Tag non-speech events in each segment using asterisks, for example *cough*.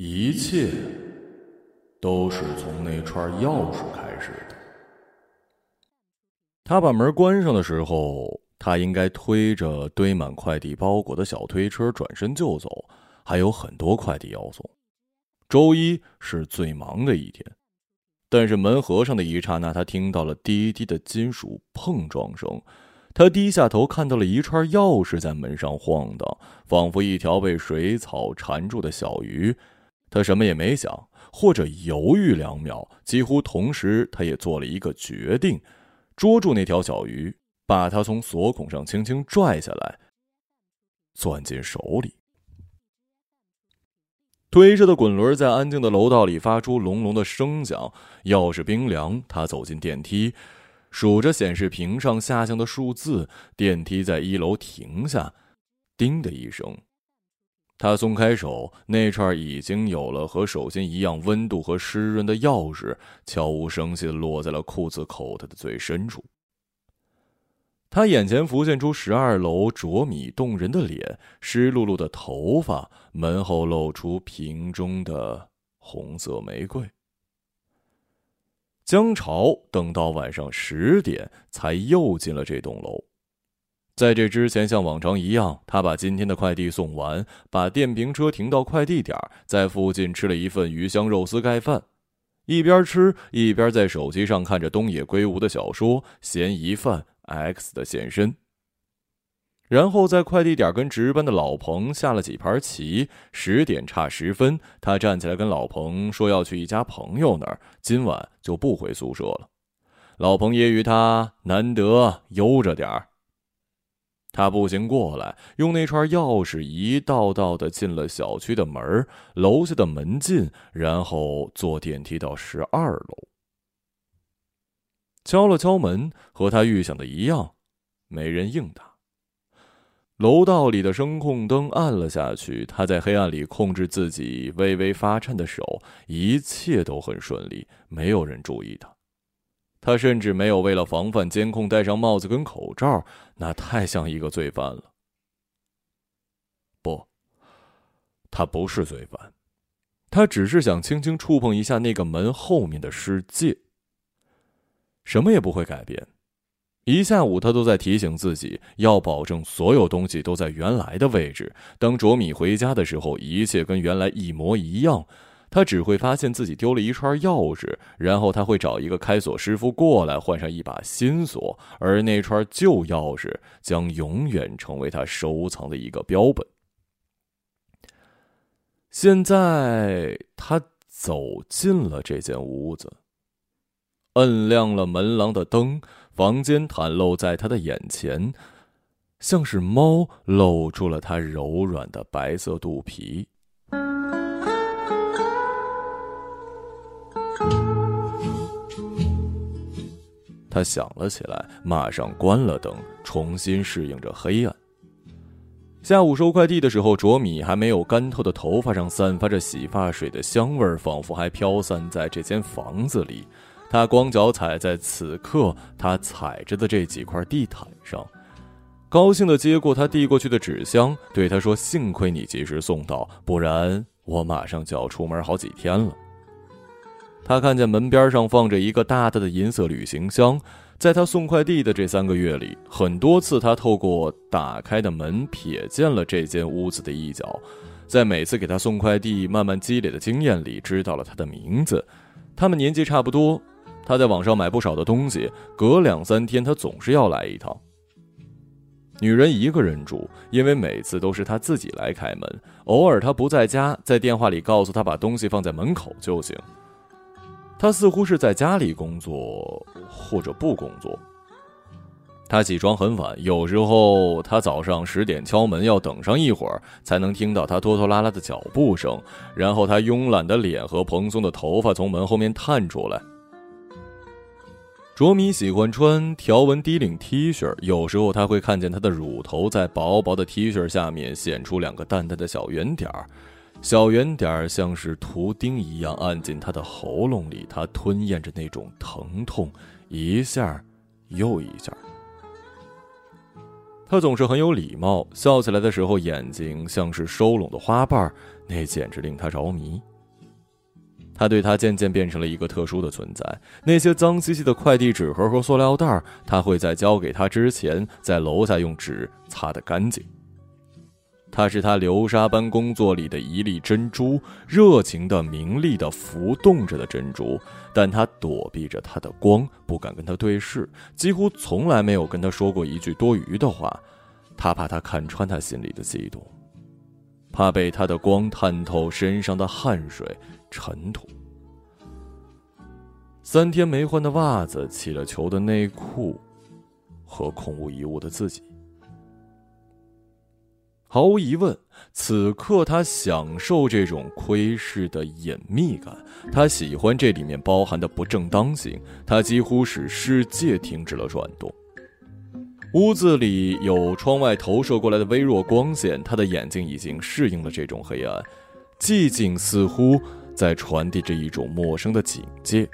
一切都是从那串钥匙开始的。他把门关上的时候，他应该推着堆满快递包裹的小推车转身就走，还有很多快递要送。周一是最忙的一天，但是门合上的一刹那，他听到了滴滴的金属碰撞声。他低下头，看到了一串钥匙在门上晃荡，仿佛一条被水草缠住的小鱼。他什么也没想，或者犹豫两秒，几乎同时，他也做了一个决定：捉住那条小鱼，把它从锁孔上轻轻拽下来，攥进手里。推着的滚轮在安静的楼道里发出隆隆的声响，钥匙冰凉。他走进电梯，数着显示屏上下降的数字，电梯在一楼停下，叮的一声。他松开手，那串已经有了和手心一样温度和湿润的钥匙，悄无声息的落在了裤子口袋的最深处。他眼前浮现出十二楼卓米动人的脸，湿漉漉的头发，门后露出瓶中的红色玫瑰。江潮等到晚上十点才又进了这栋楼。在这之前，像往常一样，他把今天的快递送完，把电瓶车停到快递点，在附近吃了一份鱼香肉丝盖饭，一边吃一边在手机上看着东野圭吾的小说《嫌疑犯 X 的现身》。然后在快递点跟值班的老彭下了几盘棋。十点差十分，他站起来跟老彭说要去一家朋友那儿，今晚就不回宿舍了。老彭揶揄他难得悠着点儿。他步行过来，用那串钥匙一道道的进了小区的门楼下的门禁，然后坐电梯到十二楼。敲了敲门，和他预想的一样，没人应答。楼道里的声控灯暗了下去，他在黑暗里控制自己微微发颤的手，一切都很顺利，没有人注意他。他甚至没有为了防范监控戴上帽子跟口罩，那太像一个罪犯了。不，他不是罪犯，他只是想轻轻触碰一下那个门后面的世界。什么也不会改变。一下午，他都在提醒自己要保证所有东西都在原来的位置。当卓米回家的时候，一切跟原来一模一样。他只会发现自己丢了一串钥匙，然后他会找一个开锁师傅过来换上一把新锁，而那串旧钥匙将永远成为他收藏的一个标本。现在他走进了这间屋子，摁亮了门廊的灯，房间袒露在他的眼前，像是猫露出了它柔软的白色肚皮。他想了起来，马上关了灯，重新适应着黑暗。下午收快递的时候，卓米还没有干透的头发上散发着洗发水的香味儿，仿佛还飘散在这间房子里。他光脚踩在此刻他踩着的这几块地毯上，高兴地接过他递过去的纸箱，对他说：“幸亏你及时送到，不然我马上就要出门好几天了。”他看见门边上放着一个大大的银色旅行箱，在他送快递的这三个月里，很多次他透过打开的门瞥见了这间屋子的一角，在每次给他送快递慢慢积累的经验里，知道了他的名字。他们年纪差不多，他在网上买不少的东西，隔两三天他总是要来一趟。女人一个人住，因为每次都是他自己来开门，偶尔他不在家，在电话里告诉他把东西放在门口就行。他似乎是在家里工作，或者不工作。他起床很晚，有时候他早上十点敲门，要等上一会儿才能听到他拖拖拉拉的脚步声。然后他慵懒的脸和蓬松的头发从门后面探出来。卓米喜欢穿条纹低领 T 恤，有时候他会看见他的乳头在薄薄的 T 恤下面显出两个淡淡的小圆点儿。小圆点像是图钉一样按进他的喉咙里，他吞咽着那种疼痛，一下又一下。他总是很有礼貌，笑起来的时候眼睛像是收拢的花瓣，那简直令他着迷。他对他渐渐变成了一个特殊的存在。那些脏兮兮的快递纸盒和塑料袋，他会在交给他之前，在楼下用纸擦得干净。他是他流沙般工作里的一粒珍珠，热情的、明丽的、浮动着的珍珠。但他躲避着他的光，不敢跟他对视，几乎从来没有跟他说过一句多余的话。他怕他看穿他心里的嫉妒，怕被他的光探透身上的汗水。尘土，三天没换的袜子，起了球的内裤，和空无一物的自己。毫无疑问，此刻他享受这种窥视的隐秘感，他喜欢这里面包含的不正当性，他几乎使世界停止了转动。屋子里有窗外投射过来的微弱光线，他的眼睛已经适应了这种黑暗，寂静似乎。在传递着一种陌生的警戒。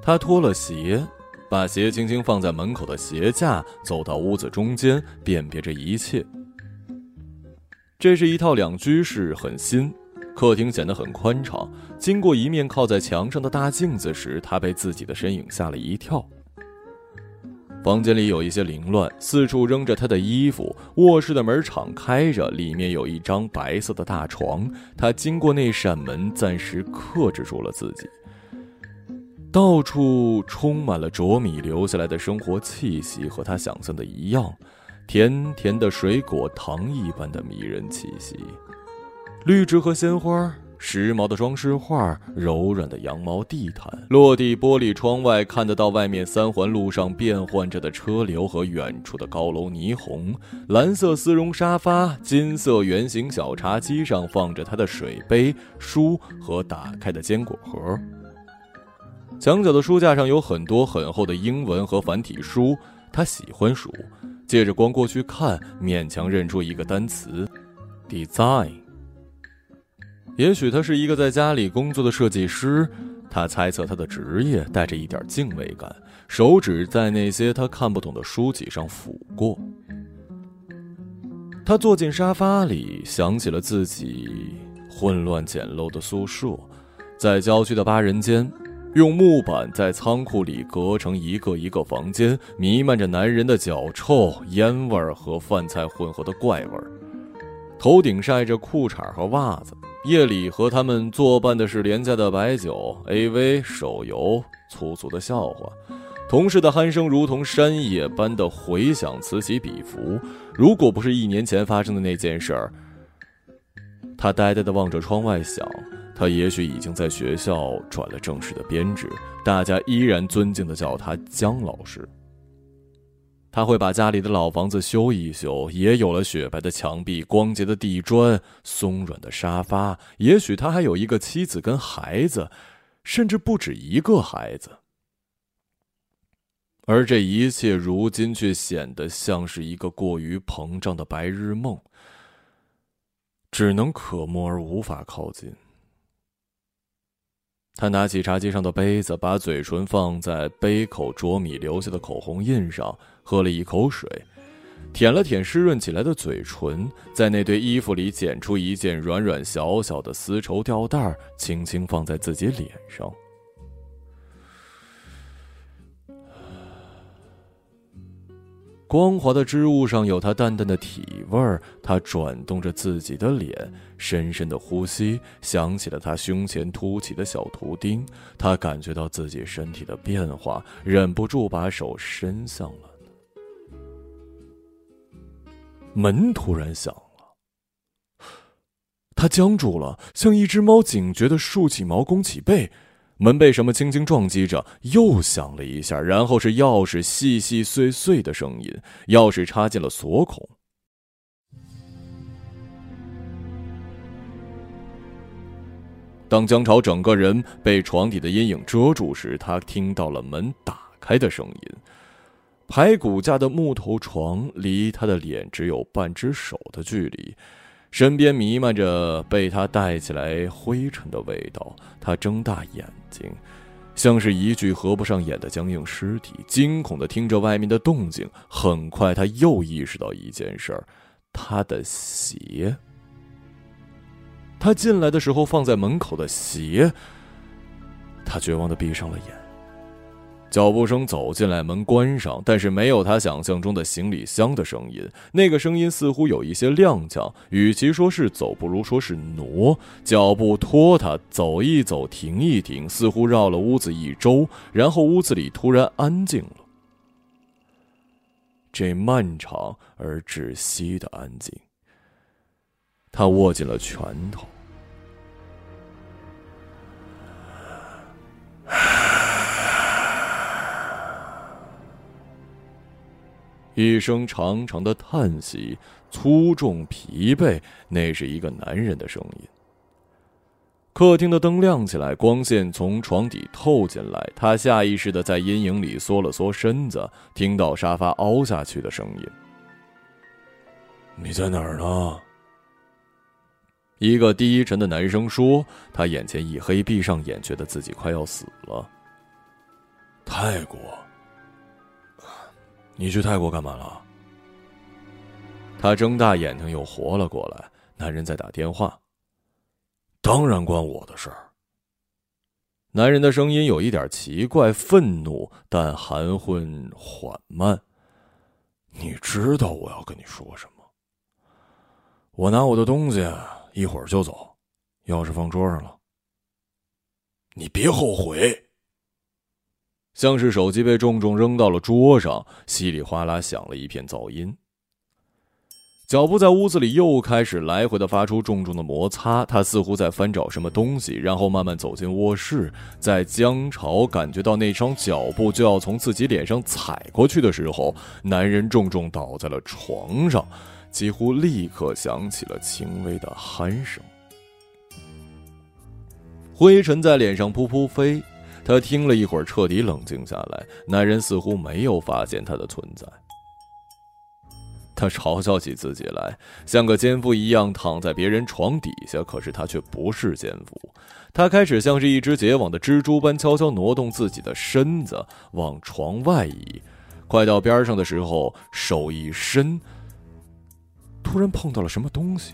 他脱了鞋，把鞋轻轻放在门口的鞋架，走到屋子中间，辨别着一切。这是一套两居室，很新。客厅显得很宽敞。经过一面靠在墙上的大镜子时，他被自己的身影吓了一跳。房间里有一些凌乱，四处扔着他的衣服。卧室的门敞开着，里面有一张白色的大床。他经过那扇门，暂时克制住了自己。到处充满了卓米留下来的生活气息，和他想象的一样，甜甜的水果，糖一般的迷人气息，绿植和鲜花。时髦的装饰画，柔软的羊毛地毯，落地玻璃窗外看得到外面三环路上变换着的车流和远处的高楼霓虹。蓝色丝绒沙发，金色圆形小茶几上放着他的水杯、书和打开的坚果盒。墙角的书架上有很多很厚的英文和繁体书，他喜欢书。借着光过去看，勉强认出一个单词：design。也许他是一个在家里工作的设计师，他猜测他的职业带着一点敬畏感，手指在那些他看不懂的书籍上抚过。他坐进沙发里，想起了自己混乱简陋的宿舍，在郊区的八人间，用木板在仓库里隔成一个一个房间，弥漫着男人的脚臭、烟味和饭菜混合的怪味儿，头顶晒着裤衩和袜子。夜里和他们作伴的是廉价的白酒、AV、手游、粗俗的笑话，同事的鼾声如同山野般的回响，此起彼伏。如果不是一年前发生的那件事儿，他呆呆地望着窗外，想，他也许已经在学校转了正式的编制，大家依然尊敬的叫他姜老师。他会把家里的老房子修一修，也有了雪白的墙壁、光洁的地砖、松软的沙发。也许他还有一个妻子跟孩子，甚至不止一个孩子。而这一切，如今却显得像是一个过于膨胀的白日梦，只能可摸而无法靠近。他拿起茶几上的杯子，把嘴唇放在杯口啄米留下的口红印上。喝了一口水，舔了舔湿润起来的嘴唇，在那堆衣服里捡出一件软软小小的丝绸吊带轻轻放在自己脸上。光滑的织物上有他淡淡的体味儿，他转动着自己的脸，深深的呼吸，想起了他胸前凸起的小图钉，他感觉到自己身体的变化，忍不住把手伸向了。门突然响了，他僵住了，像一只猫警觉的竖起毛弓起背。门被什么轻轻撞击着，又响了一下，然后是钥匙细细碎碎的声音。钥匙插进了锁孔。当姜潮整个人被床底的阴影遮住时，他听到了门打开的声音。排骨架的木头床离他的脸只有半只手的距离，身边弥漫着被他带起来灰尘的味道。他睁大眼睛，像是一具合不上眼的僵硬尸体，惊恐的听着外面的动静。很快，他又意识到一件事儿：他的鞋。他进来的时候放在门口的鞋。他绝望的闭上了眼。脚步声走进来，门关上，但是没有他想象中的行李箱的声音。那个声音似乎有一些踉跄，与其说是走，不如说是挪。脚步拖沓，走一走，停一停，似乎绕了屋子一周，然后屋子里突然安静了。这漫长而窒息的安静，他握紧了拳头。一声长长的叹息，粗重疲惫，那是一个男人的声音。客厅的灯亮起来，光线从床底透进来，他下意识的在阴影里缩了缩身子，听到沙发凹下去的声音。你在哪儿呢？一个低沉的男声说。他眼前一黑，闭上眼，觉得自己快要死了。泰国。你去泰国干嘛了？他睁大眼睛又活了过来。男人在打电话。当然关我的事儿。男人的声音有一点奇怪，愤怒但含混缓慢。你知道我要跟你说什么？我拿我的东西，一会儿就走，钥匙放桌上了。你别后悔。像是手机被重重扔到了桌上，稀里哗啦响了一片噪音。脚步在屋子里又开始来回的发出重重的摩擦，他似乎在翻找什么东西，然后慢慢走进卧室。在江潮感觉到那双脚步就要从自己脸上踩过去的时候，男人重重倒在了床上，几乎立刻响起了轻微的鼾声，灰尘在脸上扑扑飞。他听了一会儿，彻底冷静下来。男人似乎没有发现他的存在。他嘲笑起自己来，像个奸夫一样躺在别人床底下。可是他却不是奸夫。他开始像是一只结网的蜘蛛般悄悄挪动自己的身子，往床外移。快到边上的时候，手一伸，突然碰到了什么东西。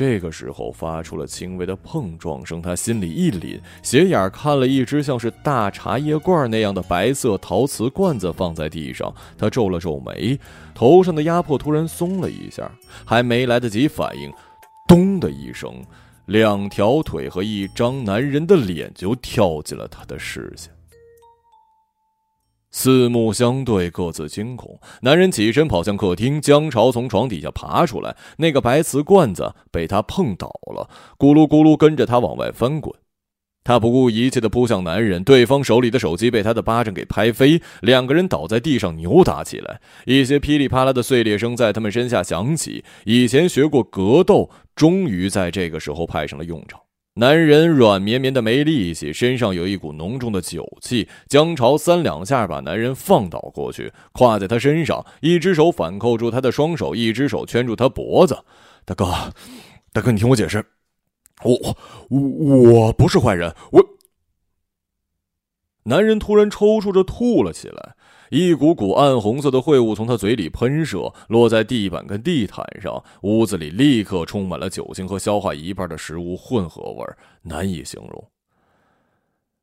这个时候发出了轻微的碰撞声，他心里一凛，斜眼看了一只像是大茶叶罐那样的白色陶瓷罐子放在地上，他皱了皱眉，头上的压迫突然松了一下，还没来得及反应，咚的一声，两条腿和一张男人的脸就跳进了他的视线。四目相对，各自惊恐。男人起身跑向客厅，江潮从床底下爬出来，那个白瓷罐子被他碰倒了，咕噜咕噜跟着他往外翻滚。他不顾一切的扑向男人，对方手里的手机被他的巴掌给拍飞，两个人倒在地上扭打起来，一些噼里啪啦的碎裂声在他们身下响起。以前学过格斗，终于在这个时候派上了用场。男人软绵绵的没力气，身上有一股浓重的酒气。江潮三两下把男人放倒过去，跨在他身上，一只手反扣住他的双手，一只手圈住他脖子。大哥，大哥，你听我解释，我我我不是坏人，我。男人突然抽搐着吐了起来。一股股暗红色的秽物从他嘴里喷射，落在地板跟地毯上。屋子里立刻充满了酒精和消化一半的食物混合味难以形容。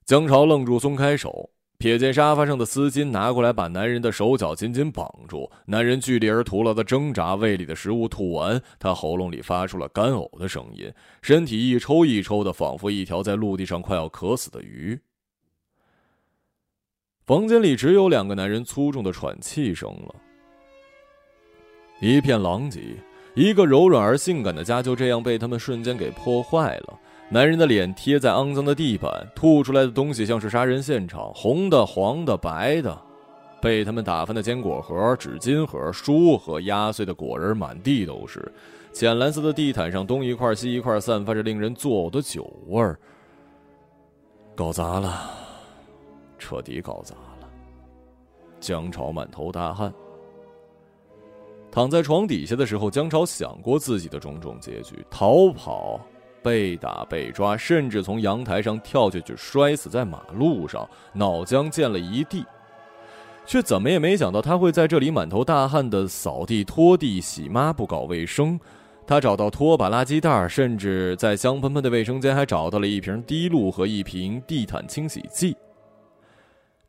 江潮愣住，松开手，瞥见沙发上的丝巾，拿过来把男人的手脚紧紧绑住。男人剧烈而徒劳的挣扎，胃里的食物吐完，他喉咙里发出了干呕的声音，身体一抽一抽的，仿佛一条在陆地上快要渴死的鱼。房间里只有两个男人粗重的喘气声了，一片狼藉。一个柔软而性感的家就这样被他们瞬间给破坏了。男人的脸贴在肮脏的地板，吐出来的东西像是杀人现场，红的、黄的、白的，被他们打翻的坚果盒、纸巾盒、书和压碎的果仁满地都是。浅蓝色的地毯上东一块西一块，散发着令人作呕的酒味儿。搞砸了。彻底搞砸了。江潮满头大汗，躺在床底下的时候，江潮想过自己的种种结局：逃跑、被打被抓，甚至从阳台上跳下去摔死在马路上，脑浆溅了一地。却怎么也没想到他会在这里满头大汗的扫地、拖地、洗抹布、搞卫生。他找到拖把、垃圾袋，甚至在香喷喷的卫生间还找到了一瓶滴露和一瓶地毯清洗剂。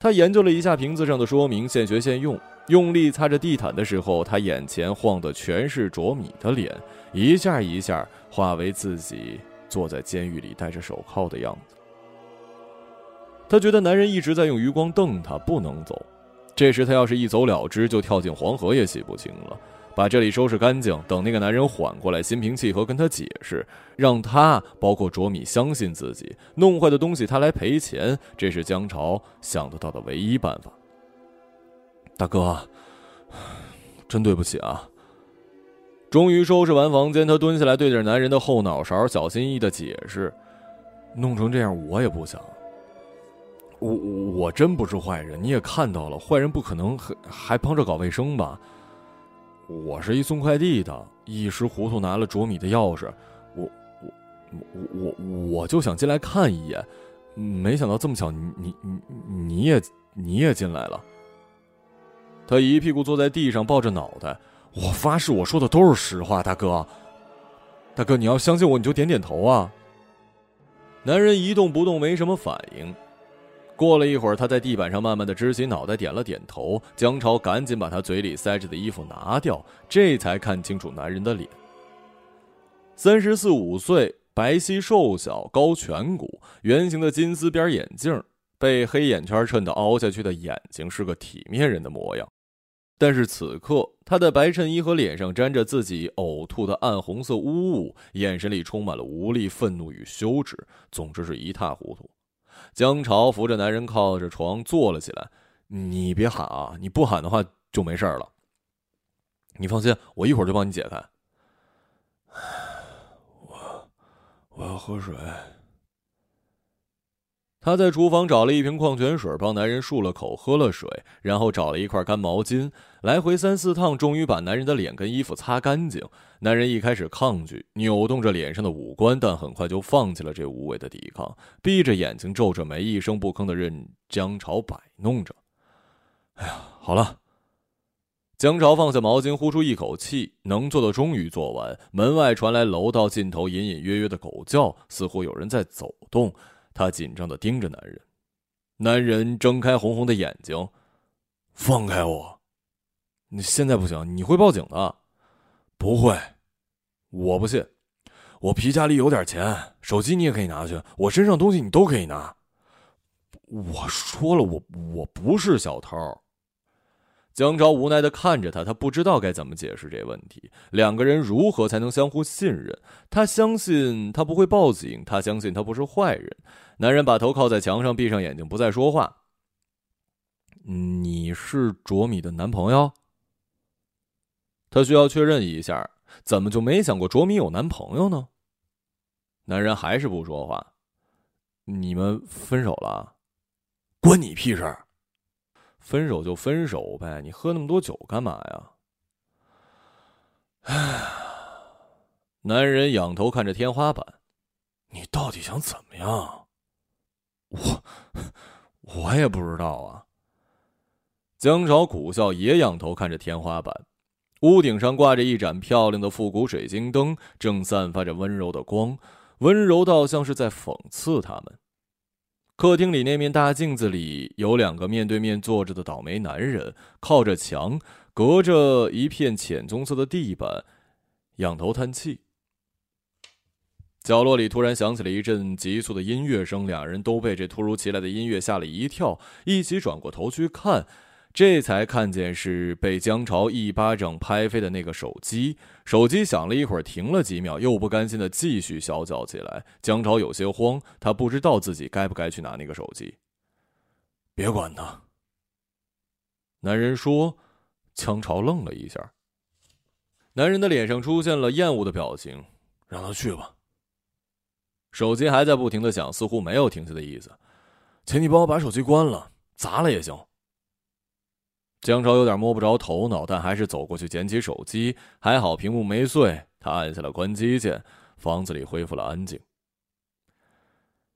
他研究了一下瓶子上的说明，现学现用。用力擦着地毯的时候，他眼前晃的全是卓米的脸，一下一下化为自己坐在监狱里戴着手铐的样子。他觉得男人一直在用余光瞪他，不能走。这时他要是一走了之，就跳进黄河也洗不清了。把这里收拾干净，等那个男人缓过来，心平气和跟他解释，让他包括卓米相信自己，弄坏的东西他来赔钱，这是江潮想得到的唯一办法。大哥，真对不起啊！终于收拾完房间，他蹲下来对着男人的后脑勺小心翼翼的解释：“弄成这样，我也不想。我我真不是坏人，你也看到了，坏人不可能还还帮着搞卫生吧？”我是一送快递的，一时糊涂拿了卓米的钥匙，我我我我我就想进来看一眼，没想到这么巧，你你你你也你也进来了。他一屁股坐在地上，抱着脑袋，我发誓我说的都是实话，大哥，大哥你要相信我，你就点点头啊。男人一动不动，没什么反应。过了一会儿，他在地板上慢慢的支起脑袋，点了点头。江潮赶紧把他嘴里塞着的衣服拿掉，这才看清楚男人的脸。三十四五岁，白皙瘦小，高颧骨，圆形的金丝边眼镜，被黑眼圈衬得凹下去的眼睛，是个体面人的模样。但是此刻，他的白衬衣和脸上沾着自己呕吐的暗红色污物，眼神里充满了无力、愤怒与羞耻，总之是一塌糊涂。江潮扶着男人靠着床坐了起来，你别喊啊！你不喊的话就没事了。你放心，我一会儿就帮你解开。我我要喝水。他在厨房找了一瓶矿泉水，帮男人漱了口，喝了水，然后找了一块干毛巾，来回三四趟，终于把男人的脸跟衣服擦干净。男人一开始抗拒，扭动着脸上的五官，但很快就放弃了这无谓的抵抗，闭着眼睛，皱着眉，一声不吭的任江潮摆弄着。哎呀，好了。江潮放下毛巾，呼出一口气，能做的终于做完。门外传来楼道尽头隐隐约约的狗叫，似乎有人在走动。他紧张的盯着男人，男人睁开红红的眼睛，放开我！你现在不行，你会报警的。不会，我不信。我皮夹里有点钱，手机你也可以拿去，我身上东西你都可以拿。我说了，我我不是小偷。江昭无奈的看着他，他不知道该怎么解释这问题。两个人如何才能相互信任？他相信他不会报警，他相信他不是坏人。男人把头靠在墙上，闭上眼睛，不再说话。你是卓米的男朋友？他需要确认一下，怎么就没想过卓米有男朋友呢？男人还是不说话。你们分手了？关你屁事！分手就分手呗，你喝那么多酒干嘛呀？唉，男人仰头看着天花板，你到底想怎么样？我，*laughs* 我也不知道啊。江潮苦笑，也仰头看着天花板，屋顶上挂着一盏漂亮的复古水晶灯，正散发着温柔的光，温柔到像是在讽刺他们。客厅里那面大镜子里有两个面对面坐着的倒霉男人，靠着墙，隔着一片浅棕色的地板，仰头叹气。角落里突然响起了一阵急促的音乐声，两人都被这突如其来的音乐吓了一跳，一起转过头去看。这才看见是被江潮一巴掌拍飞的那个手机。手机响了一会儿，停了几秒，又不甘心的继续小叫起来。江潮有些慌，他不知道自己该不该去拿那个手机。别管他。男人说。江潮愣了一下。男人的脸上出现了厌恶的表情，让他去吧。手机还在不停的响，似乎没有停下的意思。请你帮我把手机关了，砸了也行。江潮有点摸不着头脑，但还是走过去捡起手机。还好屏幕没碎，他按下了关机键，房子里恢复了安静。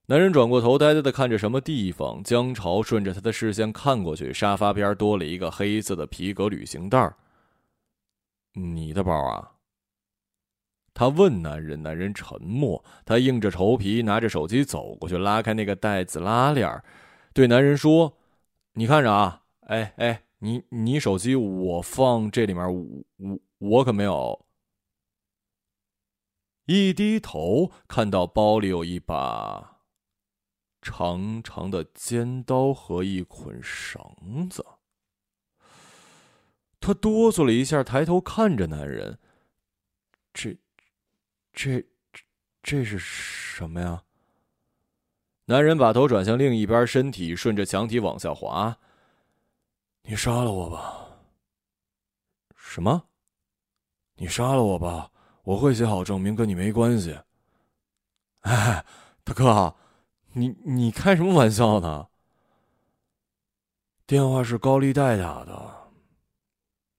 男人转过头，呆呆的看着什么地方。江潮顺着他的视线看过去，沙发边多了一个黑色的皮革旅行袋。你的包啊？他问男人。男人沉默。他硬着头皮拿着手机走过去，拉开那个袋子拉链，对男人说：“你看着啊，哎哎，你你手机我放这里面，我我可没有。”一低头看到包里有一把。长长的尖刀和一捆绳子，他哆嗦了一下，抬头看着男人。这、这、这是什么呀？男人把头转向另一边，身体顺着墙体往下滑。你杀了我吧？什么？你杀了我吧？我会写好证明，跟你没关系。哎，大哥。你你开什么玩笑呢？电话是高利贷打的。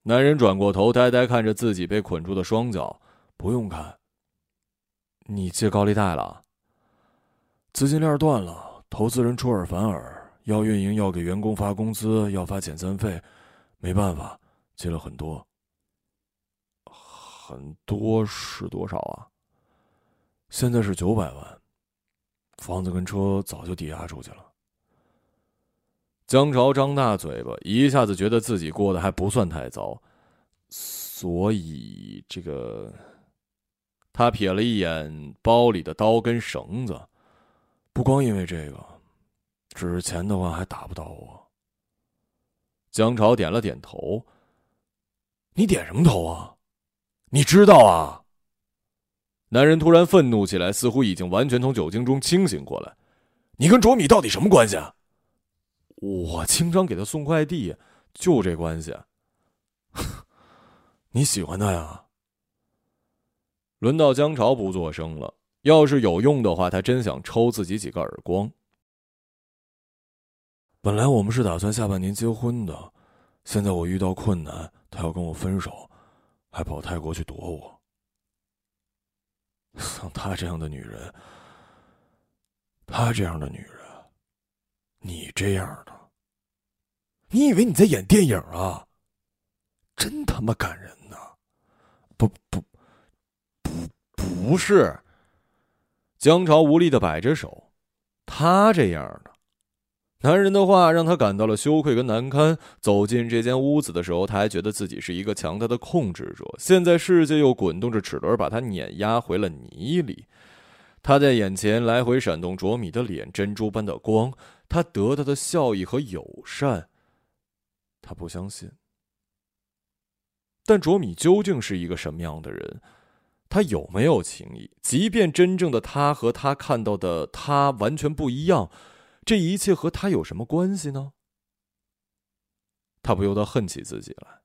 男人转过头，呆呆看着自己被捆住的双脚。不用看。你借高利贷了？资金链断了，投资人出尔反尔，要运营，要给员工发工资，要发遣散费，没办法，借了很多。很多是多少啊？现在是九百万。房子跟车早就抵押出去了。江潮张大嘴巴，一下子觉得自己过得还不算太糟，所以这个，他瞥了一眼包里的刀跟绳子，不光因为这个，只是钱的话还打不到我。江潮点了点头。你点什么头啊？你知道啊？男人突然愤怒起来，似乎已经完全从酒精中清醒过来。你跟卓米到底什么关系啊？我经常给他送快递，就这关系。*laughs* 你喜欢他呀？轮到江潮不作声了。要是有用的话，他真想抽自己几个耳光。本来我们是打算下半年结婚的，现在我遇到困难，他要跟我分手，还跑泰国去躲我。像她这样的女人，她这样的女人，你这样的，你以为你在演电影啊？真他妈感人呐！不不，不是。江潮无力的摆着手，他这样的。男人的话让他感到了羞愧跟难堪。走进这间屋子的时候，他还觉得自己是一个强大的控制者。现在世界又滚动着齿轮，把他碾压回了泥里。他在眼前来回闪动卓米的脸，珍珠般的光，他得到的笑意和友善。他不相信。但卓米究竟是一个什么样的人？他有没有情谊？即便真正的他和他看到的他完全不一样。这一切和他有什么关系呢？他不由得恨起自己来。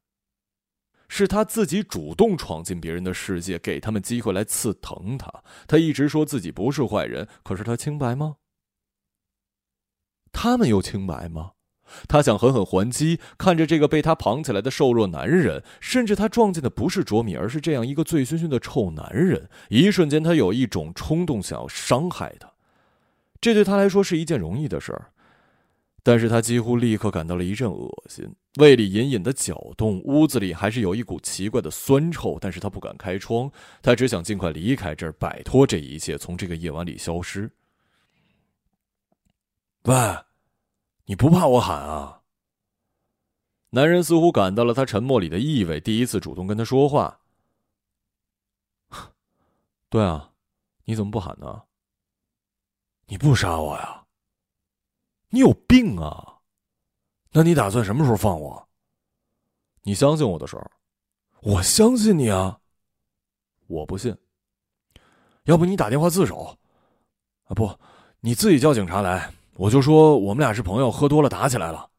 是他自己主动闯进别人的世界，给他们机会来刺疼他。他一直说自己不是坏人，可是他清白吗？他们又清白吗？他想狠狠还击，看着这个被他绑起来的瘦弱男人，甚至他撞见的不是卓米，而是这样一个醉醺醺的臭男人。一瞬间，他有一种冲动，想要伤害他。这对他来说是一件容易的事儿，但是他几乎立刻感到了一阵恶心，胃里隐隐的搅动，屋子里还是有一股奇怪的酸臭，但是他不敢开窗，他只想尽快离开这儿，摆脱这一切，从这个夜晚里消失。喂，你不怕我喊啊？男人似乎感到了他沉默里的意味，第一次主动跟他说话。*laughs* 对啊，你怎么不喊呢？你不杀我呀？你有病啊？那你打算什么时候放我？你相信我的时候，我相信你啊。我不信。要不你打电话自首？啊不，你自己叫警察来，我就说我们俩是朋友，喝多了打起来了。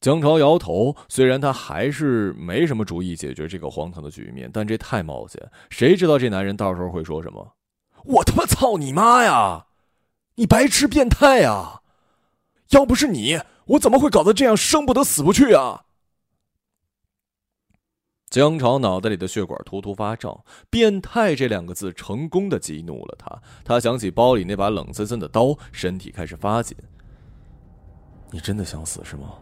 江潮摇头，虽然他还是没什么主意解决这个荒唐的局面，但这太冒险，谁知道这男人到时候会说什么？我他妈操你妈呀！你白痴变态呀！要不是你，我怎么会搞得这样生不得死不去啊？江潮脑袋里的血管突突发胀，“变态”这两个字成功的激怒了他。他想起包里那把冷森森的刀，身体开始发紧。你真的想死是吗？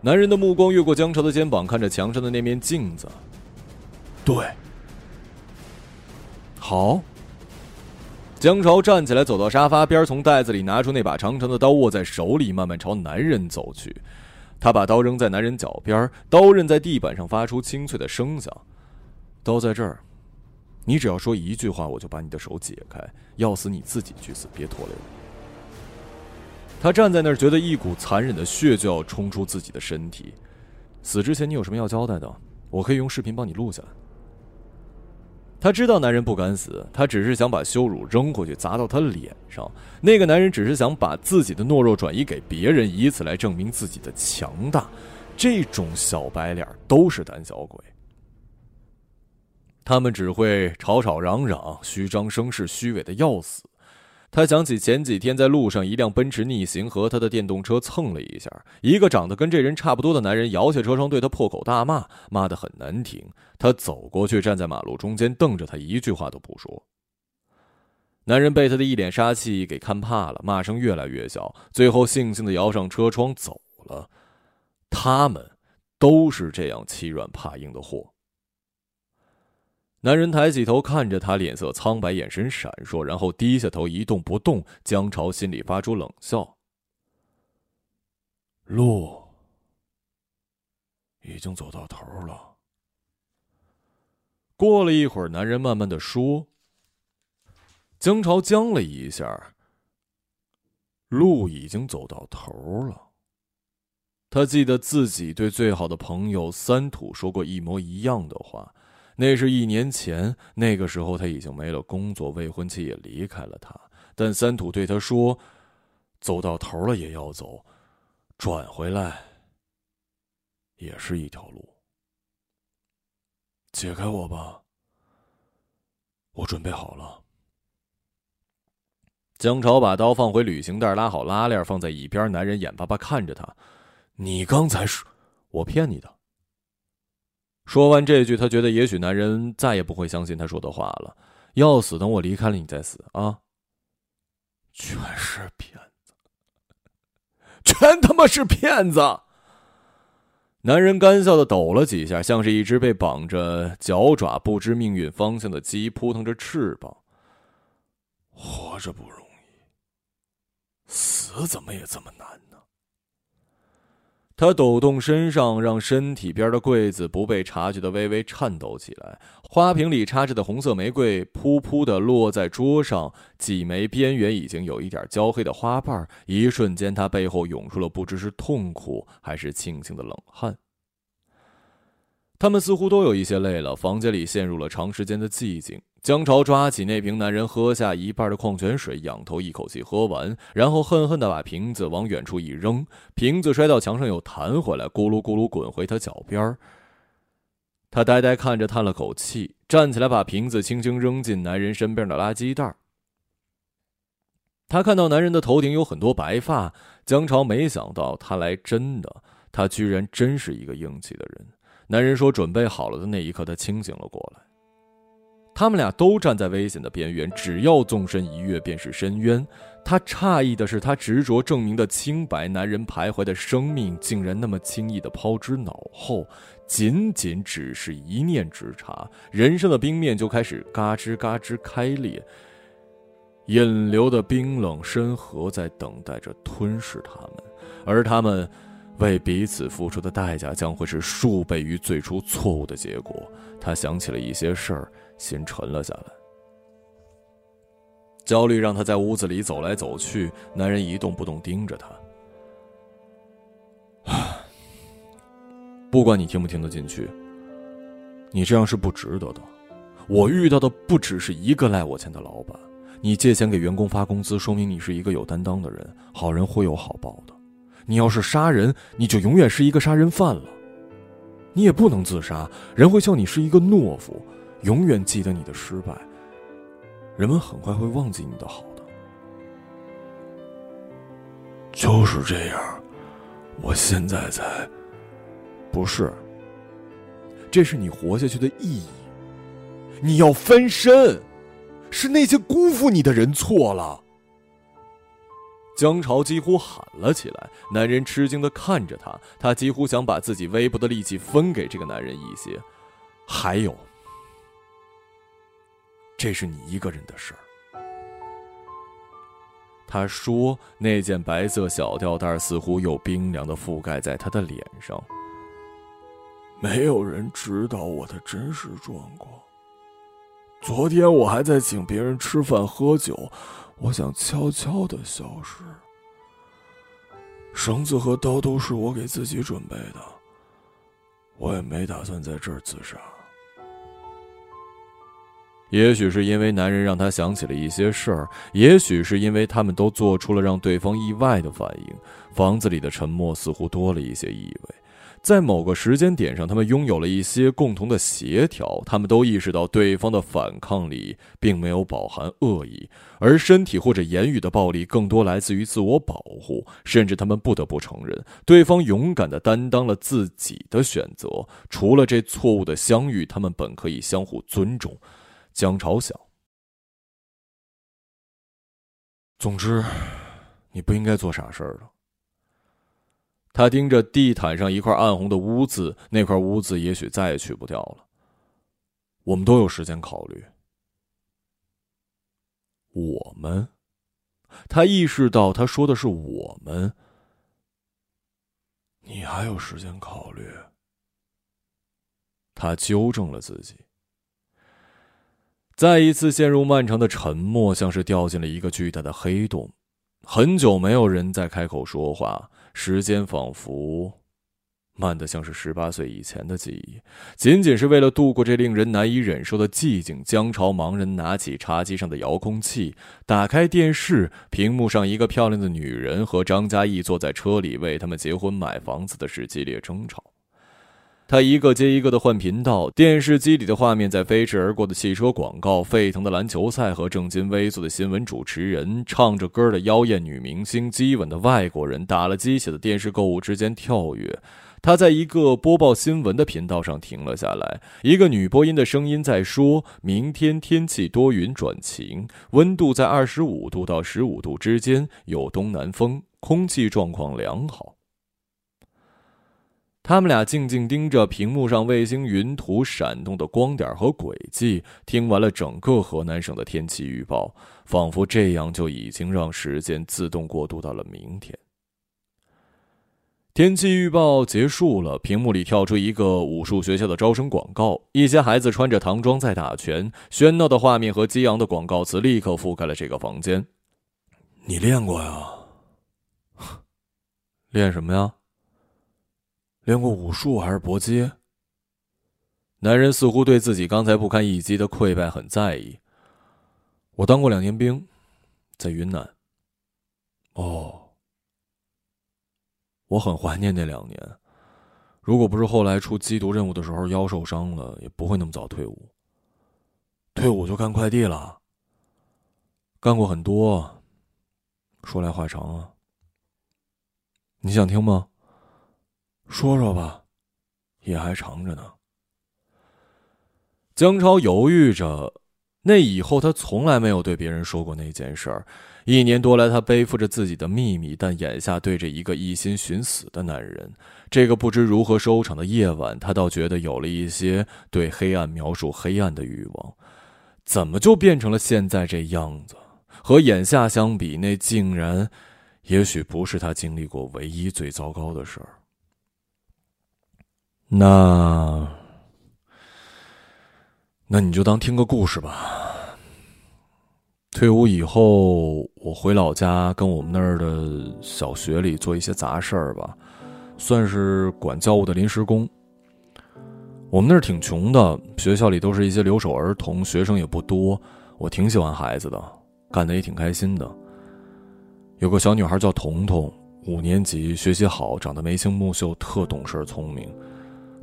男人的目光越过江潮的肩膀，看着墙上的那面镜子。对，好。江潮站起来，走到沙发边，从袋子里拿出那把长长的刀，握在手里，慢慢朝男人走去。他把刀扔在男人脚边，刀刃在地板上发出清脆的声响。刀在这儿，你只要说一句话，我就把你的手解开。要死你自己去死，别拖累我。他站在那儿，觉得一股残忍的血就要冲出自己的身体。死之前你有什么要交代的？我可以用视频帮你录下来。他知道男人不敢死，他只是想把羞辱扔回去，砸到他脸上。那个男人只是想把自己的懦弱转移给别人，以此来证明自己的强大。这种小白脸都是胆小鬼，他们只会吵吵嚷嚷，虚张声势，虚伪的要死。他想起前几天在路上，一辆奔驰逆行和他的电动车蹭了一下，一个长得跟这人差不多的男人摇下车窗对他破口大骂，骂得很难听。他走过去，站在马路中间，瞪着他，一句话都不说。男人被他的一脸杀气给看怕了，骂声越来越小，最后悻悻的摇上车窗走了。他们都是这样欺软怕硬的货。男人抬起头看着他，脸色苍白，眼神闪烁，然后低下头一动不动。江潮心里发出冷笑：“路已经走到头了。”过了一会儿，男人慢慢的说：“江潮僵了一下。路已经走到头了。”他记得自己对最好的朋友三土说过一模一样的话。那是一年前，那个时候他已经没了工作，未婚妻也离开了他。但三土对他说：“走到头了也要走，转回来也是一条路。”解开我吧，我准备好了。江潮把刀放回旅行袋，拉好拉链，放在一边。男人眼巴巴看着他：“你刚才说，我骗你的。”说完这句，他觉得也许男人再也不会相信他说的话了。要死，等我离开了你再死啊！全是骗子，*laughs* 全他妈是骗子！男人干笑的抖了几下，像是一只被绑着脚爪、不知命运方向的鸡，扑腾着翅膀。活着不容易，死怎么也这么难？他抖动身上，让身体边的柜子不被察觉的微微颤抖起来。花瓶里插着的红色玫瑰噗噗的落在桌上，几枚边缘已经有一点焦黑的花瓣。一瞬间，他背后涌出了不知是痛苦还是庆幸的冷汗。他们似乎都有一些累了，房间里陷入了长时间的寂静。江潮抓起那瓶男人喝下一半的矿泉水，仰头一口气喝完，然后恨恨的把瓶子往远处一扔，瓶子摔到墙上又弹回来，咕噜咕噜滚回他脚边他呆呆看着，叹了口气，站起来把瓶子轻轻扔进男人身边的垃圾袋他看到男人的头顶有很多白发，江潮没想到他来真的，他居然真是一个硬气的人。男人说：“准备好了”的那一刻，他清醒了过来。他们俩都站在危险的边缘，只要纵身一跃便是深渊。他诧异的是，他执着证明的清白，男人徘徊的生命，竟然那么轻易的抛之脑后。仅仅只是一念之差，人生的冰面就开始嘎吱嘎吱开裂，引流的冰冷深河在等待着吞噬他们，而他们为彼此付出的代价将会是数倍于最初错误的结果。他想起了一些事儿。心沉了下来，焦虑让他在屋子里走来走去。男人一动不动盯着他。不管你听不听得进去，你这样是不值得的。我遇到的不只是一个赖我钱的老板。你借钱给员工发工资，说明你是一个有担当的人。好人会有好报的。你要是杀人，你就永远是一个杀人犯了。你也不能自杀，人会笑你是一个懦夫。永远记得你的失败，人们很快会忘记你的好的。就是这样，我现在才不是。这是你活下去的意义。你要翻身，是那些辜负你的人错了。江潮几乎喊了起来，男人吃惊的看着他，他几乎想把自己微薄的力气分给这个男人一些。还有，这是你一个人的事儿。他说，那件白色小吊带似乎又冰凉的覆盖在他的脸上。没有人知道我的真实状况。昨天我还在请别人吃饭喝酒。我想悄悄的消失。绳子和刀都是我给自己准备的，我也没打算在这儿自杀。也许是因为男人让他想起了一些事儿，也许是因为他们都做出了让对方意外的反应，房子里的沉默似乎多了一些意味。在某个时间点上，他们拥有了一些共同的协调。他们都意识到对方的反抗里并没有饱含恶意，而身体或者言语的暴力更多来自于自我保护。甚至他们不得不承认，对方勇敢的担当了自己的选择。除了这错误的相遇，他们本可以相互尊重。江朝想。总之，你不应该做傻事儿了。他盯着地毯上一块暗红的污渍，那块污渍也许再也去不掉了。我们都有时间考虑。我们，他意识到他说的是我们。你还有时间考虑？他纠正了自己。再一次陷入漫长的沉默，像是掉进了一个巨大的黑洞。很久没有人再开口说话。时间仿佛慢得像是十八岁以前的记忆，仅仅是为了度过这令人难以忍受的寂静。江潮盲人拿起茶几上的遥控器，打开电视，屏幕上一个漂亮的女人和张嘉译坐在车里，为他们结婚买房子的事激烈争吵。他一个接一个的换频道，电视机里的画面在飞驰而过的汽车广告、沸腾的篮球赛和正襟危坐的新闻主持人、唱着歌的妖艳女明星、激吻的外国人、打了鸡血的电视购物之间跳跃。他在一个播报新闻的频道上停了下来，一个女播音的声音在说：“明天天气多云转晴，温度在二十五度到十五度之间，有东南风，空气状况良好。”他们俩静静盯着屏幕上卫星云图闪动的光点和轨迹，听完了整个河南省的天气预报，仿佛这样就已经让时间自动过渡到了明天。天气预报结束了，屏幕里跳出一个武术学校的招生广告，一些孩子穿着唐装在打拳，喧闹的画面和激昂的广告词立刻覆盖了这个房间。你练过呀？*laughs* 练什么呀？练过武术还是搏击？男人似乎对自己刚才不堪一击的溃败很在意。我当过两年兵，在云南。哦，我很怀念那两年。如果不是后来出缉毒任务的时候腰受伤了，也不会那么早退伍。退伍就干快递了？干过很多。说来话长啊。你想听吗？说说吧，也还长着呢。江超犹豫着，那以后他从来没有对别人说过那件事儿。一年多来，他背负着自己的秘密，但眼下对着一个一心寻死的男人，这个不知如何收场的夜晚，他倒觉得有了一些对黑暗描述黑暗的欲望。怎么就变成了现在这样子？和眼下相比，那竟然，也许不是他经历过唯一最糟糕的事儿。那，那你就当听个故事吧。退伍以后，我回老家跟我们那儿的小学里做一些杂事儿吧，算是管教务的临时工。我们那儿挺穷的，学校里都是一些留守儿童，学生也不多。我挺喜欢孩子的，干的也挺开心的。有个小女孩叫彤彤，五年级，学习好，长得眉清目秀，特懂事聪明。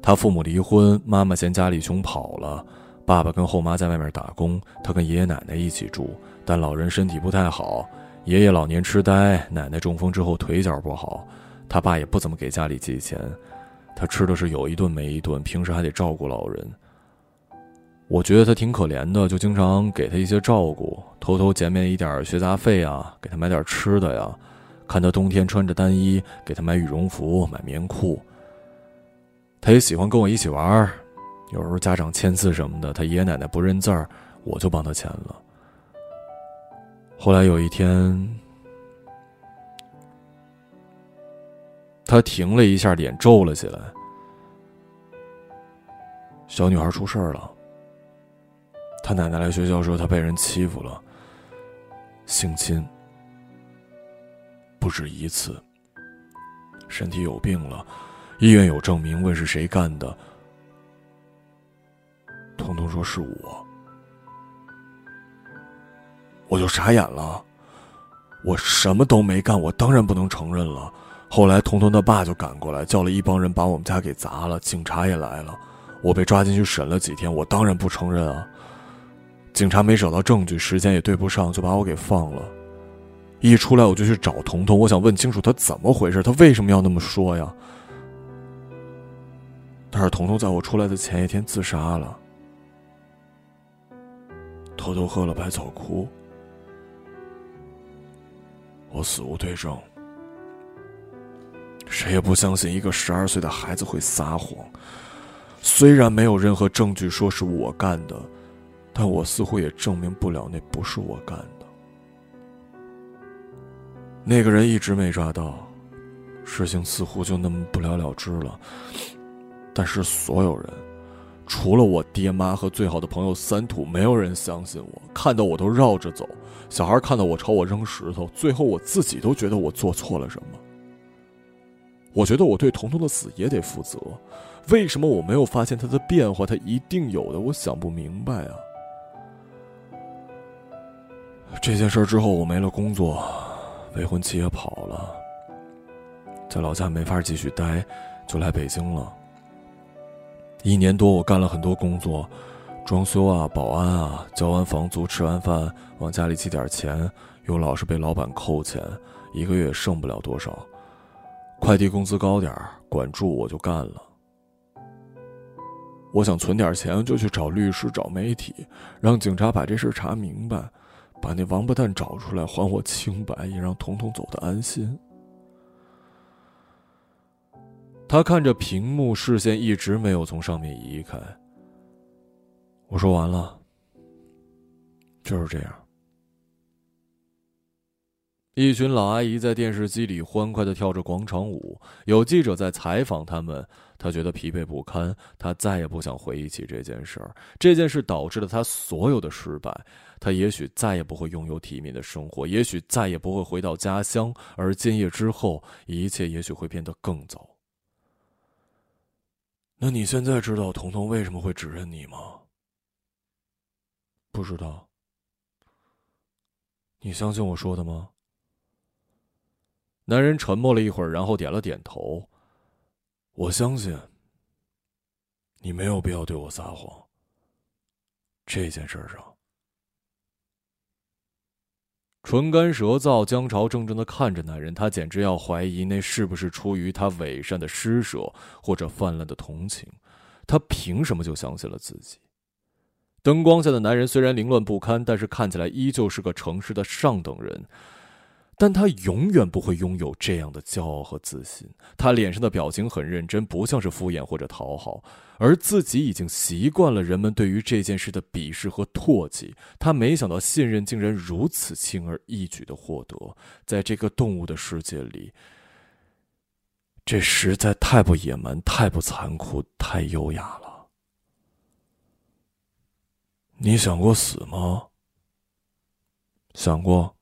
他父母离婚，妈妈嫌家里穷跑了，爸爸跟后妈在外面打工，他跟爷爷奶奶一起住，但老人身体不太好，爷爷老年痴呆，奶奶中风之后腿脚不好，他爸也不怎么给家里寄钱，他吃的是有一顿没一顿，平时还得照顾老人。我觉得他挺可怜的，就经常给他一些照顾，偷偷减免一点学杂费啊，给他买点吃的呀。看他冬天穿着单衣，给他买羽绒服、买棉裤。他也喜欢跟我一起玩有时候家长签字什么的，他爷爷奶奶不认字儿，我就帮他签了。后来有一天，他停了一下，脸皱了起来。小女孩出事儿了。他奶奶来学校说，他被人欺负了，性侵，不止一次。身体有病了，医院有证明，问是谁干的。彤彤说是我，我就傻眼了。我什么都没干，我当然不能承认了。后来彤彤他爸就赶过来，叫了一帮人把我们家给砸了，警察也来了。我被抓进去审了几天，我当然不承认啊。警察没找到证据，时间也对不上，就把我给放了。一出来我就去找彤彤，我想问清楚他怎么回事，他为什么要那么说呀？但是彤彤在我出来的前一天自杀了，偷偷喝了百草枯。我死无对证，谁也不相信一个十二岁的孩子会撒谎。虽然没有任何证据说是我干的。但我似乎也证明不了那不是我干的。那个人一直没抓到，事情似乎就那么不了了之了。但是所有人，除了我爹妈和最好的朋友三土，没有人相信我。看到我都绕着走，小孩看到我朝我扔石头，最后我自己都觉得我做错了什么。我觉得我对彤彤的死也得负责。为什么我没有发现他的变化？他一定有的，我想不明白啊。这件事之后，我没了工作，未婚妻也跑了，在老家没法继续待，就来北京了。一年多，我干了很多工作，装修啊，保安啊，交完房租，吃完饭往家里寄点钱，又老是被老板扣钱，一个月剩不了多少。快递工资高点管住我就干了。我想存点钱，就去找律师，找媒体，让警察把这事查明白。把那王八蛋找出来，还我清白，也让彤彤走得安心。他看着屏幕，视线一直没有从上面移开。我说完了，就是这样。一群老阿姨在电视机里欢快的跳着广场舞，有记者在采访他们。他觉得疲惫不堪，他再也不想回忆起这件事儿。这件事导致了他所有的失败。他也许再也不会拥有体面的生活，也许再也不会回到家乡，而今夜之后，一切也许会变得更糟。那你现在知道彤彤为什么会指认你吗？不知道。你相信我说的吗？男人沉默了一会儿，然后点了点头。我相信。你没有必要对我撒谎。这件事上。唇干舌燥、江潮怔怔地看着男人，他简直要怀疑那是不是出于他伪善的施舍，或者泛滥的同情。他凭什么就相信了自己？灯光下的男人虽然凌乱不堪，但是看起来依旧是个诚实的上等人。但他永远不会拥有这样的骄傲和自信。他脸上的表情很认真，不像是敷衍或者讨好。而自己已经习惯了人们对于这件事的鄙视和唾弃。他没想到信任竟然如此轻而易举的获得。在这个动物的世界里，这实在太不野蛮、太不残酷、太优雅了。你想过死吗？想过。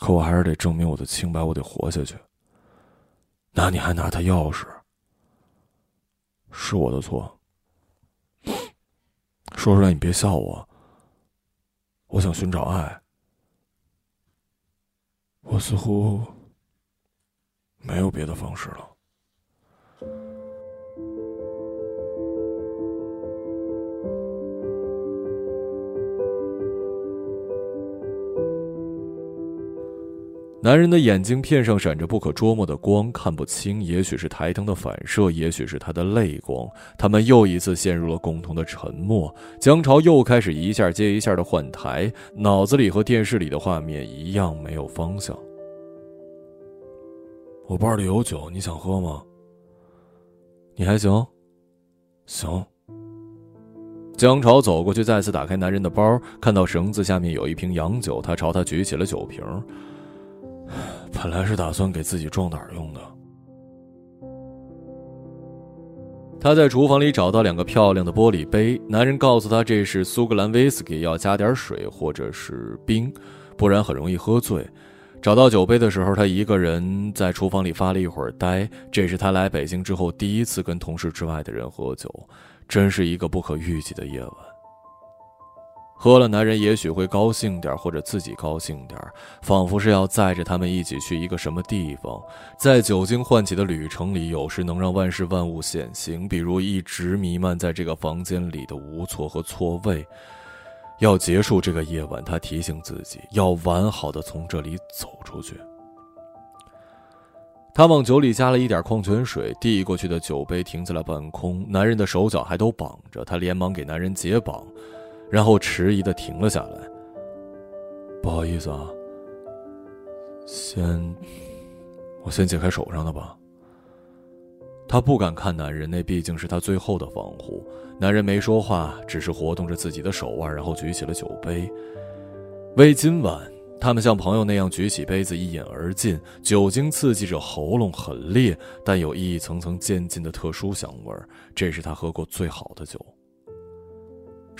可我还是得证明我的清白，我得活下去。那你还拿他钥匙？是我的错。说出来你别笑我。我想寻找爱。我似乎没有别的方式了。男人的眼睛片上闪着不可捉摸的光，看不清，也许是台灯的反射，也许是他的泪光。他们又一次陷入了共同的沉默。江潮又开始一下接一下的换台，脑子里和电视里的画面一样没有方向。我包里有酒，你想喝吗？你还行，行。江潮走过去，再次打开男人的包，看到绳子下面有一瓶洋酒，他朝他举起了酒瓶。本来是打算给自己壮胆用的。他在厨房里找到两个漂亮的玻璃杯，男人告诉他这是苏格兰威士忌，要加点水或者是冰，不然很容易喝醉。找到酒杯的时候，他一个人在厨房里发了一会儿呆。这是他来北京之后第一次跟同事之外的人喝酒，真是一个不可预计的夜晚。喝了，男人也许会高兴点，或者自己高兴点，仿佛是要载着他们一起去一个什么地方。在酒精唤起的旅程里，有时能让万事万物显形，比如一直弥漫在这个房间里的无措和错位。要结束这个夜晚，他提醒自己要完好的从这里走出去。他往酒里加了一点矿泉水，递过去的酒杯停在了半空。男人的手脚还都绑着，他连忙给男人解绑。然后迟疑的停了下来。不好意思啊，先，我先解开手上的吧。他不敢看男人，那毕竟是他最后的防护。男人没说话，只是活动着自己的手腕，然后举起了酒杯。为今晚，他们像朋友那样举起杯子，一饮而尽。酒精刺激着喉咙，很烈，但有一层层渐进的特殊香味儿。这是他喝过最好的酒。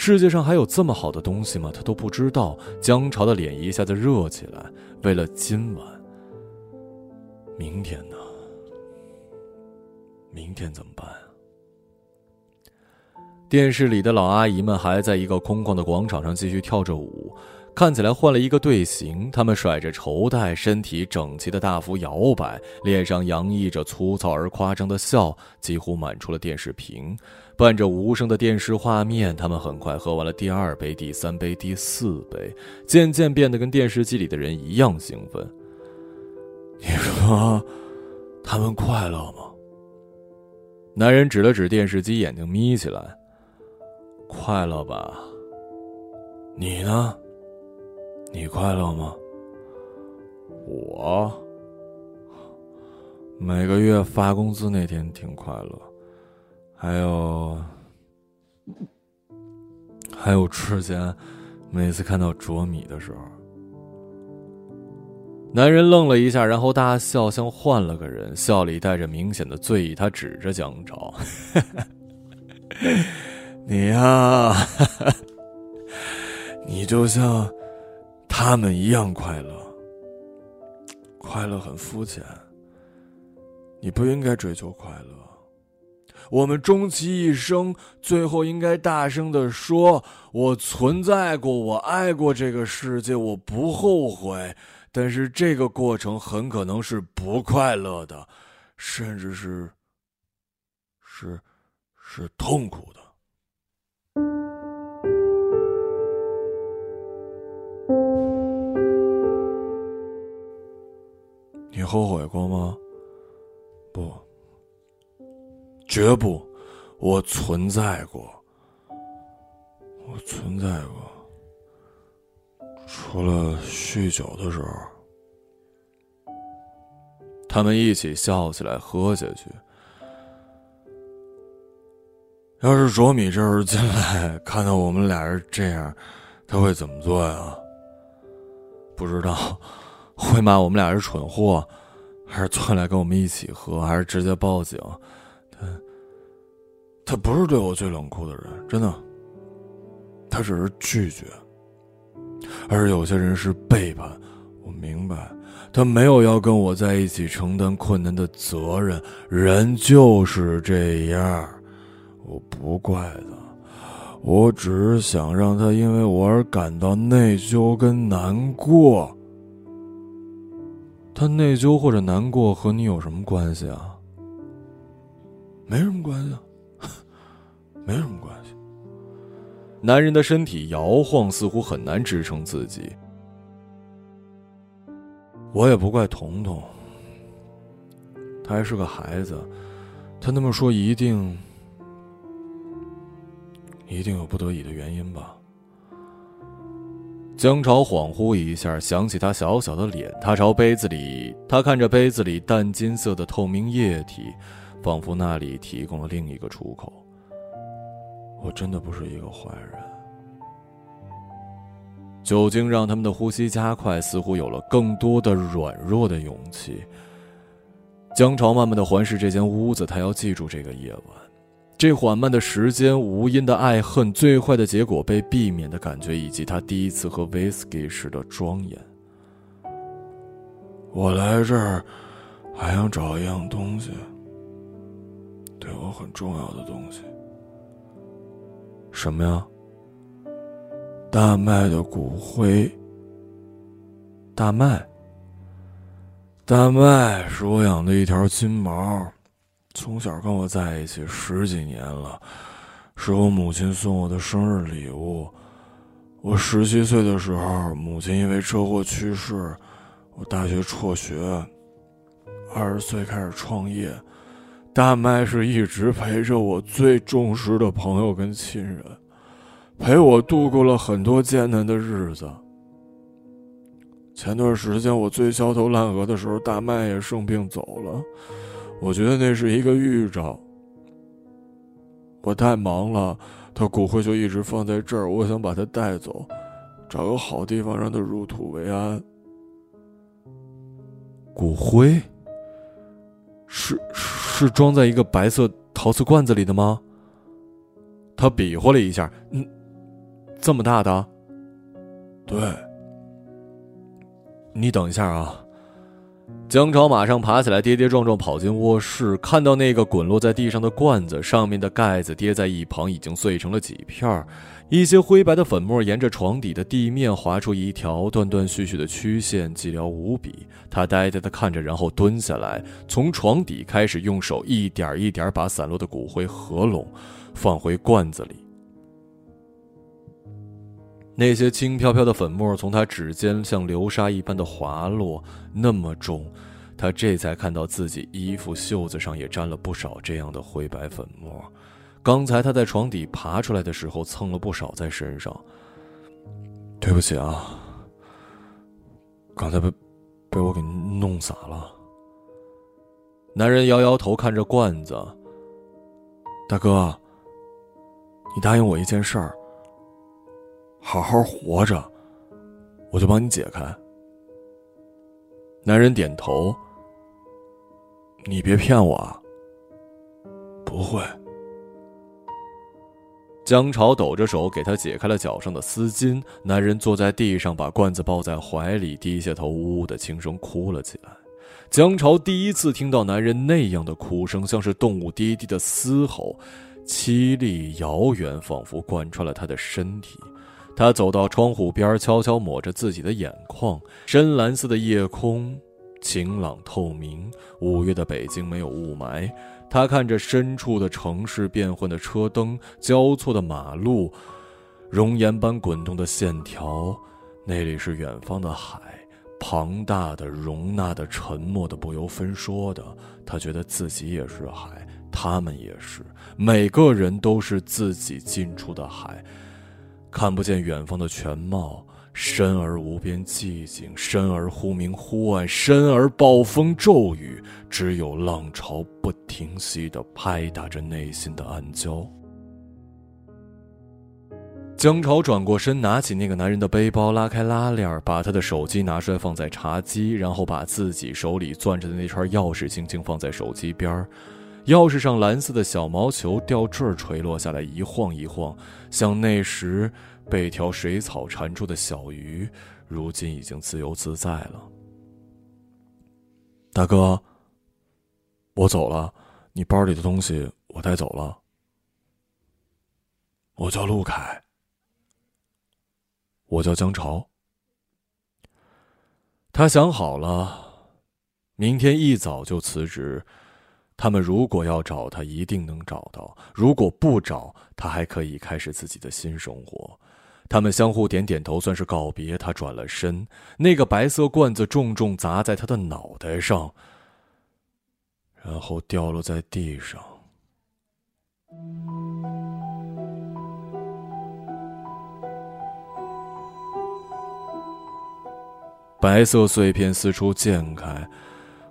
世界上还有这么好的东西吗？他都不知道。江潮的脸一下子热起来。为了今晚，明天呢？明天怎么办？电视里的老阿姨们还在一个空旷的广场上继续跳着舞。看起来换了一个队形，他们甩着绸带，身体整齐的大幅摇摆，脸上洋溢着粗糙而夸张的笑，几乎满出了电视屏，伴着无声的电视画面。他们很快喝完了第二杯、第三杯、第四杯，渐渐变得跟电视机里的人一样兴奋。你说，他们快乐吗？男人指了指电视机，眼睛眯起来。快乐吧。你呢？你快乐吗？我每个月发工资那天挺快乐，还有还有之前每次看到卓米的时候。男人愣了一下，然后大笑，像换了个人，笑里带着明显的醉意。他指着江潮：“ *laughs* 你呀，*laughs* 你就像……”他们一样快乐，快乐很肤浅。你不应该追求快乐。我们终其一生，最后应该大声的说：“我存在过，我爱过这个世界，我不后悔。”但是这个过程很可能是不快乐的，甚至是，是，是痛苦的。后悔过吗？不，绝不。我存在过，我存在过。除了酗酒的时候，他们一起笑起来，喝下去。要是卓米这时候进来，看到我们俩人这样，他会怎么做呀？不知道。*laughs* 会骂我们俩是蠢货，还是坐来跟我们一起喝，还是直接报警？他，他不是对我最冷酷的人，真的。他只是拒绝，而有些人是背叛。我明白，他没有要跟我在一起承担困难的责任。人就是这样，我不怪他，我只是想让他因为我而感到内疚跟难过。他内疚或者难过和你有什么关系啊？没什么关系，*laughs* 没什么关系。男人的身体摇晃，似乎很难支撑自己。我也不怪彤彤，他还是个孩子，他那么说一定一定有不得已的原因吧。江潮恍惚一下，想起他小小的脸，他朝杯子里，他看着杯子里淡金色的透明液体，仿佛那里提供了另一个出口。我真的不是一个坏人。酒精让他们的呼吸加快，似乎有了更多的软弱的勇气。江潮慢慢的环视这间屋子，他要记住这个夜晚。这缓慢的时间，无因的爱恨，最坏的结果被避免的感觉，以及他第一次喝威士忌时的庄严。我来这儿，还想找一样东西，对我很重要的东西。什么呀？大麦的骨灰。大麦。大麦是我养的一条金毛。从小跟我在一起十几年了，是我母亲送我的生日礼物。我十七岁的时候，母亲因为车祸去世，我大学辍学，二十岁开始创业。大麦是一直陪着我最忠实的朋友跟亲人，陪我度过了很多艰难的日子。前段时间我最焦头烂额的时候，大麦也生病走了。我觉得那是一个预兆。我太忙了，他骨灰就一直放在这儿。我想把他带走，找个好地方让他入土为安。骨灰是是装在一个白色陶瓷罐子里的吗？他比划了一下，嗯，这么大的。对，你等一下啊。江潮马上爬起来，跌跌撞撞跑进卧室，看到那个滚落在地上的罐子，上面的盖子跌在一旁，已经碎成了几片儿一些灰白的粉末沿着床底的地面划出一条断断续续的曲线，寂寥无比。他呆呆地看着，然后蹲下来，从床底开始用手一点一点把散落的骨灰合拢，放回罐子里。那些轻飘飘的粉末从他指尖像流沙一般的滑落，那么重，他这才看到自己衣服袖子上也沾了不少这样的灰白粉末。刚才他在床底爬出来的时候蹭了不少在身上。对不起啊，刚才被被我给弄洒了。男人摇摇头，看着罐子。大哥，你答应我一件事儿。好好活着，我就帮你解开。男人点头。你别骗我啊！不会。江潮抖着手给他解开了脚上的丝巾。男人坐在地上，把罐子抱在怀里，低下头，呜呜的轻声哭了起来。江潮第一次听到男人那样的哭声，像是动物低低的嘶吼，凄厉遥远，仿佛贯穿了他的身体。他走到窗户边，悄悄抹着自己的眼眶。深蓝色的夜空，晴朗透明。五月的北京没有雾霾。他看着深处的城市，变幻的车灯，交错的马路，熔岩般滚动的线条。那里是远方的海，庞大的、容纳的、沉默的、不由分说的。他觉得自己也是海，他们也是，每个人都是自己进出的海。看不见远方的全貌，深而无边寂静，深而忽明忽暗，深而暴风骤雨，只有浪潮不停息的拍打着内心的暗礁。江潮转过身，拿起那个男人的背包，拉开拉链，把他的手机拿出来放在茶几，然后把自己手里攥着的那串钥匙轻轻放在手机边儿。钥匙上蓝色的小毛球掉坠垂落下来，一晃一晃，像那时被条水草缠住的小鱼，如今已经自由自在了。大哥，我走了，你包里的东西我带走了。我叫陆凯，我叫江潮。他想好了，明天一早就辞职。他们如果要找他，一定能找到；如果不找，他还可以开始自己的新生活。他们相互点点头，算是告别。他转了身，那个白色罐子重重砸在他的脑袋上，然后掉落在地上。白色碎片四处溅开，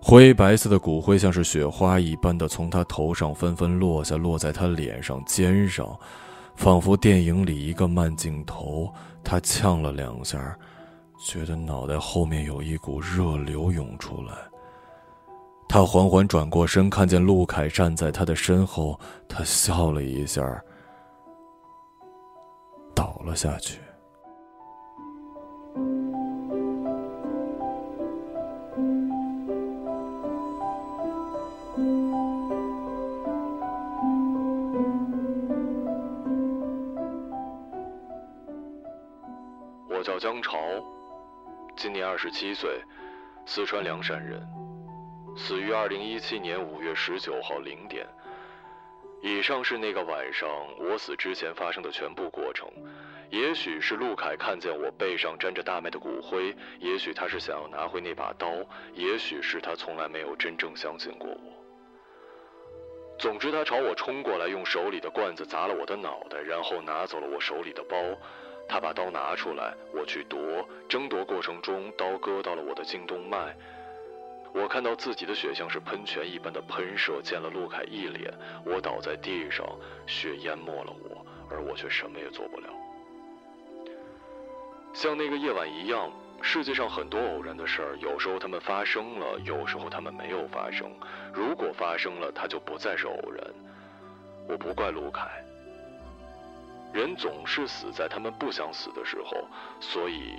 灰白色的骨灰像是雪花一般的从他头上纷纷落下，落在他脸上、肩上，仿佛电影里一个慢镜头。他呛了两下，觉得脑袋后面有一股热流涌出来。他缓缓转过身，看见陆凯站在他的身后，他笑了一下，倒了下去。十七岁，四川凉山人，死于二零一七年五月十九号零点。以上是那个晚上我死之前发生的全部过程。也许是陆凯看见我背上沾着大麦的骨灰，也许他是想要拿回那把刀，也许是他从来没有真正相信过我。总之，他朝我冲过来，用手里的罐子砸了我的脑袋，然后拿走了我手里的包。他把刀拿出来，我去夺，争夺过程中，刀割到了我的颈动脉。我看到自己的血像是喷泉一般的喷射，溅了陆凯一脸。我倒在地上，血淹没了我，而我却什么也做不了。像那个夜晚一样，世界上很多偶然的事儿，有时候他们发生了，有时候他们没有发生。如果发生了，它就不再是偶然。我不怪陆凯。人总是死在他们不想死的时候，所以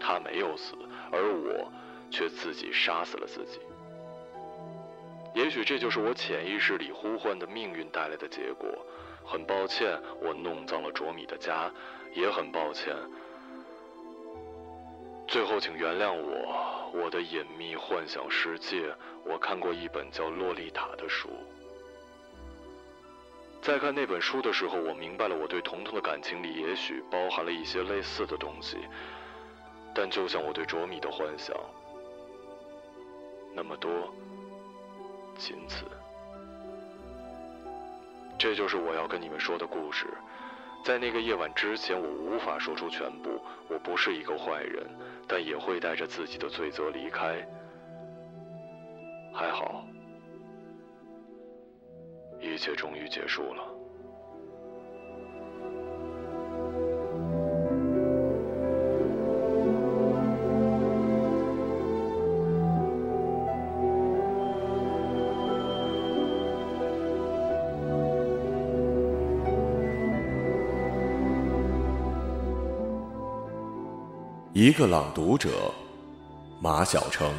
他没有死，而我却自己杀死了自己。也许这就是我潜意识里呼唤的命运带来的结果。很抱歉，我弄脏了卓米的家，也很抱歉。最后，请原谅我，我的隐秘幻想世界。我看过一本叫《洛丽塔》的书。在看那本书的时候，我明白了，我对彤彤的感情里也许包含了一些类似的东西，但就像我对卓米的幻想，那么多，仅此。这就是我要跟你们说的故事。在那个夜晚之前，我无法说出全部。我不是一个坏人，但也会带着自己的罪责离开。还好。一切终于结束了。一个朗读者，马晓成。